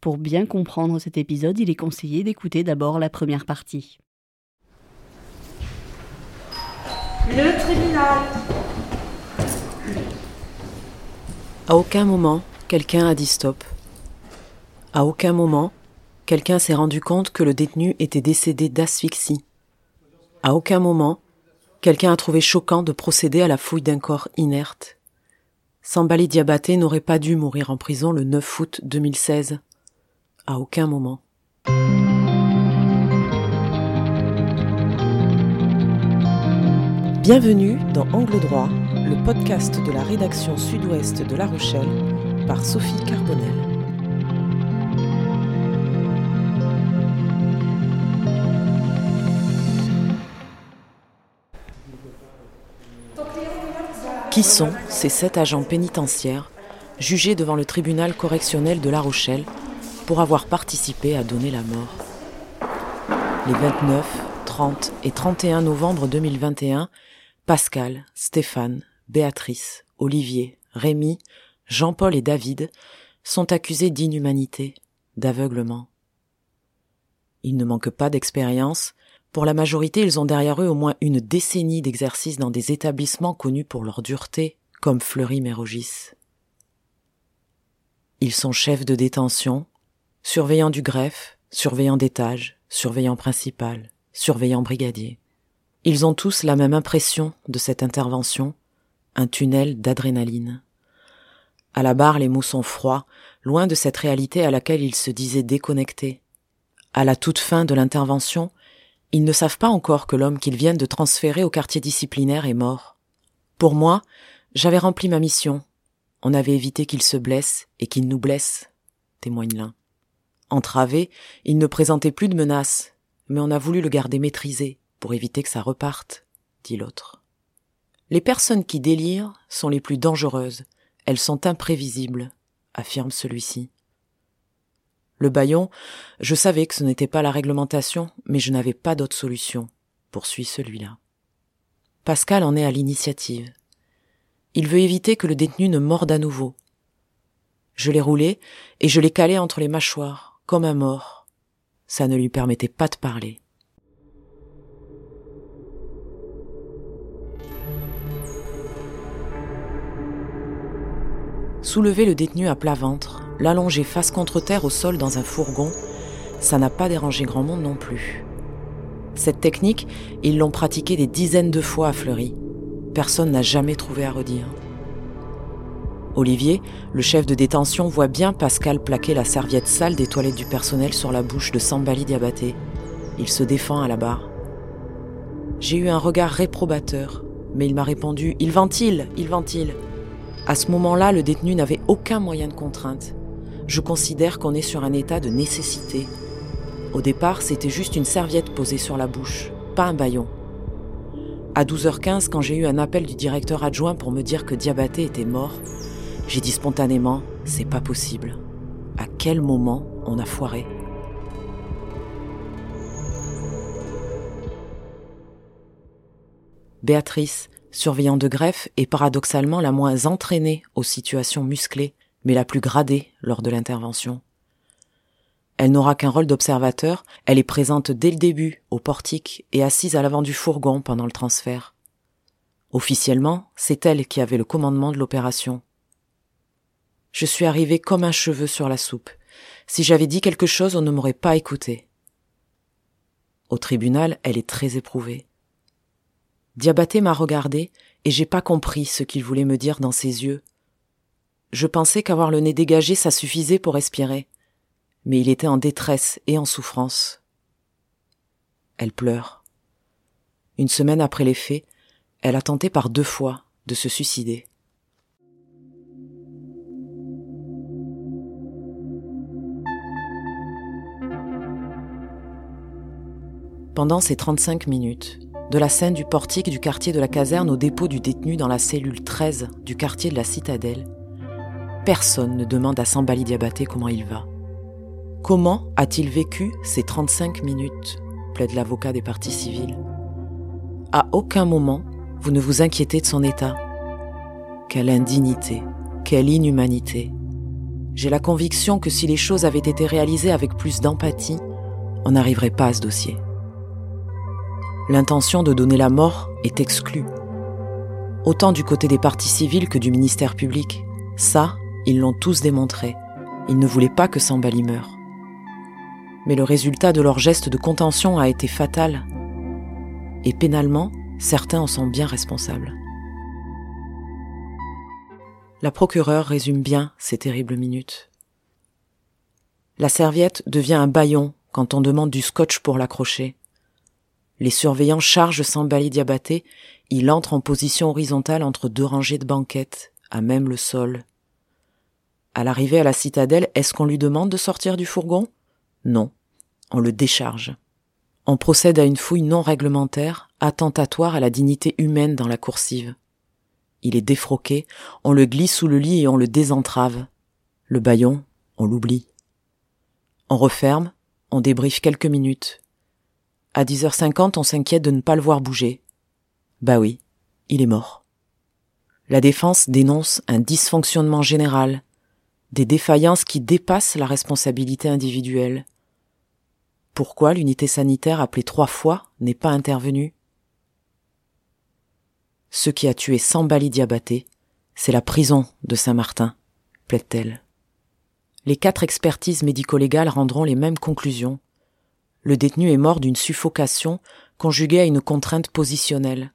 Pour bien comprendre cet épisode, il est conseillé d'écouter d'abord la première partie. Le tribunal. À aucun moment, quelqu'un a dit stop. À aucun moment, quelqu'un s'est rendu compte que le détenu était décédé d'asphyxie. À aucun moment, quelqu'un a trouvé choquant de procéder à la fouille d'un corps inerte. Sambali Diabaté n'aurait pas dû mourir en prison le 9 août 2016. Aucun moment. Bienvenue dans Angle droit, le podcast de la rédaction sud-ouest de La Rochelle par Sophie Carbonel. Qui sont ces sept agents pénitentiaires jugés devant le tribunal correctionnel de La Rochelle pour avoir participé à donner la mort Les 29, 30 et 31 novembre 2021, Pascal, Stéphane, Béatrice, Olivier, Rémi, Jean-Paul et David sont accusés d'inhumanité, d'aveuglement. Ils ne manquent pas d'expérience, pour la majorité, ils ont derrière eux au moins une décennie d'exercice dans des établissements connus pour leur dureté, comme Fleury-Mérogis. Ils sont chefs de détention, surveillants du greffe, surveillants d'étage, surveillants principal, surveillants brigadier. Ils ont tous la même impression de cette intervention, un tunnel d'adrénaline. À la barre, les mots sont froids, loin de cette réalité à laquelle ils se disaient déconnectés. À la toute fin de l'intervention, ils ne savent pas encore que l'homme qu'ils viennent de transférer au quartier disciplinaire est mort. Pour moi, j'avais rempli ma mission. On avait évité qu'il se blesse et qu'il nous blesse, témoigne l'un. Entravé, il ne présentait plus de menaces, mais on a voulu le garder maîtrisé pour éviter que ça reparte, dit l'autre. Les personnes qui délirent sont les plus dangereuses, elles sont imprévisibles, affirme celui-ci. Le baillon, je savais que ce n'était pas la réglementation, mais je n'avais pas d'autre solution, poursuit celui-là. Pascal en est à l'initiative. Il veut éviter que le détenu ne morde à nouveau. Je l'ai roulé et je l'ai calé entre les mâchoires, comme un mort. Ça ne lui permettait pas de parler. Soulever le détenu à plat ventre, l'allonger face contre terre au sol dans un fourgon, ça n'a pas dérangé grand monde non plus. Cette technique, ils l'ont pratiquée des dizaines de fois à Fleury. Personne n'a jamais trouvé à redire. Olivier, le chef de détention, voit bien Pascal plaquer la serviette sale des toilettes du personnel sur la bouche de Sambali Diabaté. Il se défend à la barre. J'ai eu un regard réprobateur, mais il m'a répondu Il ventile, il ventile. À ce moment-là, le détenu n'avait aucun moyen de contrainte. Je considère qu'on est sur un état de nécessité. Au départ, c'était juste une serviette posée sur la bouche, pas un baillon. À 12h15, quand j'ai eu un appel du directeur adjoint pour me dire que Diabaté était mort, j'ai dit spontanément c'est pas possible. À quel moment on a foiré? Béatrice, surveillant de greffe, est paradoxalement la moins entraînée aux situations musclées, mais la plus gradée lors de l'intervention. Elle n'aura qu'un rôle d'observateur, elle est présente dès le début, au portique, et assise à l'avant du fourgon pendant le transfert. Officiellement, c'est elle qui avait le commandement de l'opération. Je suis arrivé comme un cheveu sur la soupe. Si j'avais dit quelque chose, on ne m'aurait pas écouté. Au tribunal, elle est très éprouvée. Diabaté m'a regardé et j'ai pas compris ce qu'il voulait me dire dans ses yeux. Je pensais qu'avoir le nez dégagé ça suffisait pour respirer. Mais il était en détresse et en souffrance. Elle pleure. Une semaine après les faits, elle a tenté par deux fois de se suicider. Pendant ces 35 minutes, de la scène du portique du quartier de la caserne au dépôt du détenu dans la cellule 13 du quartier de la citadelle, personne ne demande à Sambali Diabaté comment il va. Comment a-t-il vécu ces 35 minutes plaide l'avocat des partis civils. À aucun moment, vous ne vous inquiétez de son état. Quelle indignité, quelle inhumanité. J'ai la conviction que si les choses avaient été réalisées avec plus d'empathie, on n'arriverait pas à ce dossier. L'intention de donner la mort est exclue. Autant du côté des partis civils que du ministère public. Ça, ils l'ont tous démontré. Ils ne voulaient pas que Sambali meure. Mais le résultat de leur geste de contention a été fatal. Et pénalement, certains en sont bien responsables. La procureure résume bien ces terribles minutes. La serviette devient un baillon quand on demande du scotch pour l'accrocher. Les surveillants chargent Sambali Diabaté, il entre en position horizontale entre deux rangées de banquettes, à même le sol. À l'arrivée à la citadelle, est-ce qu'on lui demande de sortir du fourgon? Non, on le décharge. On procède à une fouille non réglementaire, attentatoire à la dignité humaine dans la coursive. Il est défroqué, on le glisse sous le lit et on le désentrave. Le baillon, on l'oublie. On referme, on débriefe quelques minutes. À 10h50, on s'inquiète de ne pas le voir bouger. Bah oui, il est mort. La défense dénonce un dysfonctionnement général, des défaillances qui dépassent la responsabilité individuelle. Pourquoi l'unité sanitaire appelée trois fois n'est pas intervenue? Ce qui a tué Sambali Diabaté, c'est la prison de Saint-Martin, plaide-t-elle. Les quatre expertises médico-légales rendront les mêmes conclusions. Le détenu est mort d'une suffocation conjuguée à une contrainte positionnelle.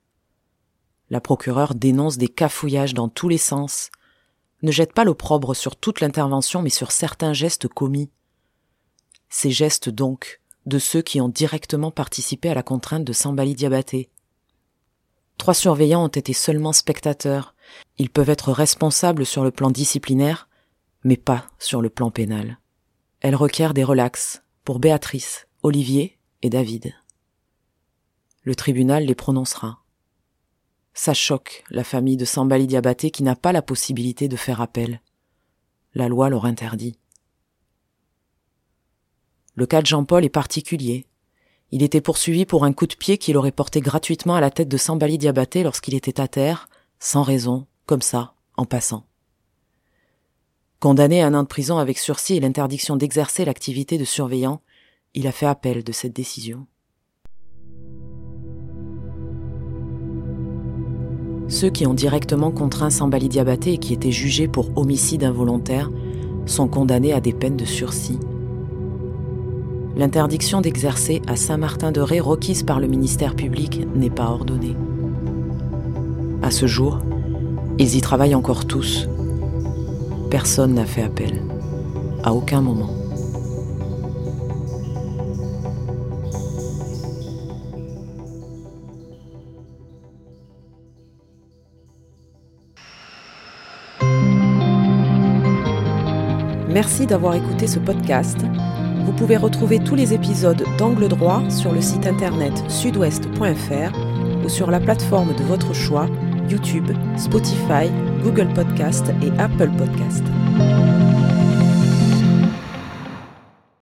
La procureure dénonce des cafouillages dans tous les sens, ne jette pas l'opprobre sur toute l'intervention, mais sur certains gestes commis. Ces gestes, donc, de ceux qui ont directement participé à la contrainte de Sambali Diabaté. Trois surveillants ont été seulement spectateurs. Ils peuvent être responsables sur le plan disciplinaire, mais pas sur le plan pénal. Elle requiert des relax pour Béatrice, Olivier et David. Le tribunal les prononcera. Ça choque la famille de Sambali Diabaté qui n'a pas la possibilité de faire appel. La loi leur interdit. Le cas de Jean-Paul est particulier. Il était poursuivi pour un coup de pied qu'il aurait porté gratuitement à la tête de Sambali Diabaté lorsqu'il était à terre, sans raison, comme ça, en passant. Condamné à un an de prison avec sursis et l'interdiction d'exercer l'activité de surveillant, il a fait appel de cette décision. Ceux qui ont directement contraint Sambali Diabaté et qui étaient jugés pour homicide involontaire sont condamnés à des peines de sursis. L'interdiction d'exercer à Saint-Martin-de-Ré requise par le ministère public n'est pas ordonnée. À ce jour, ils y travaillent encore tous. Personne n'a fait appel. À aucun moment. Merci d'avoir écouté ce podcast. Vous pouvez retrouver tous les épisodes d'Angle droit sur le site internet sudouest.fr ou sur la plateforme de votre choix, YouTube, Spotify, Google Podcast et Apple Podcast.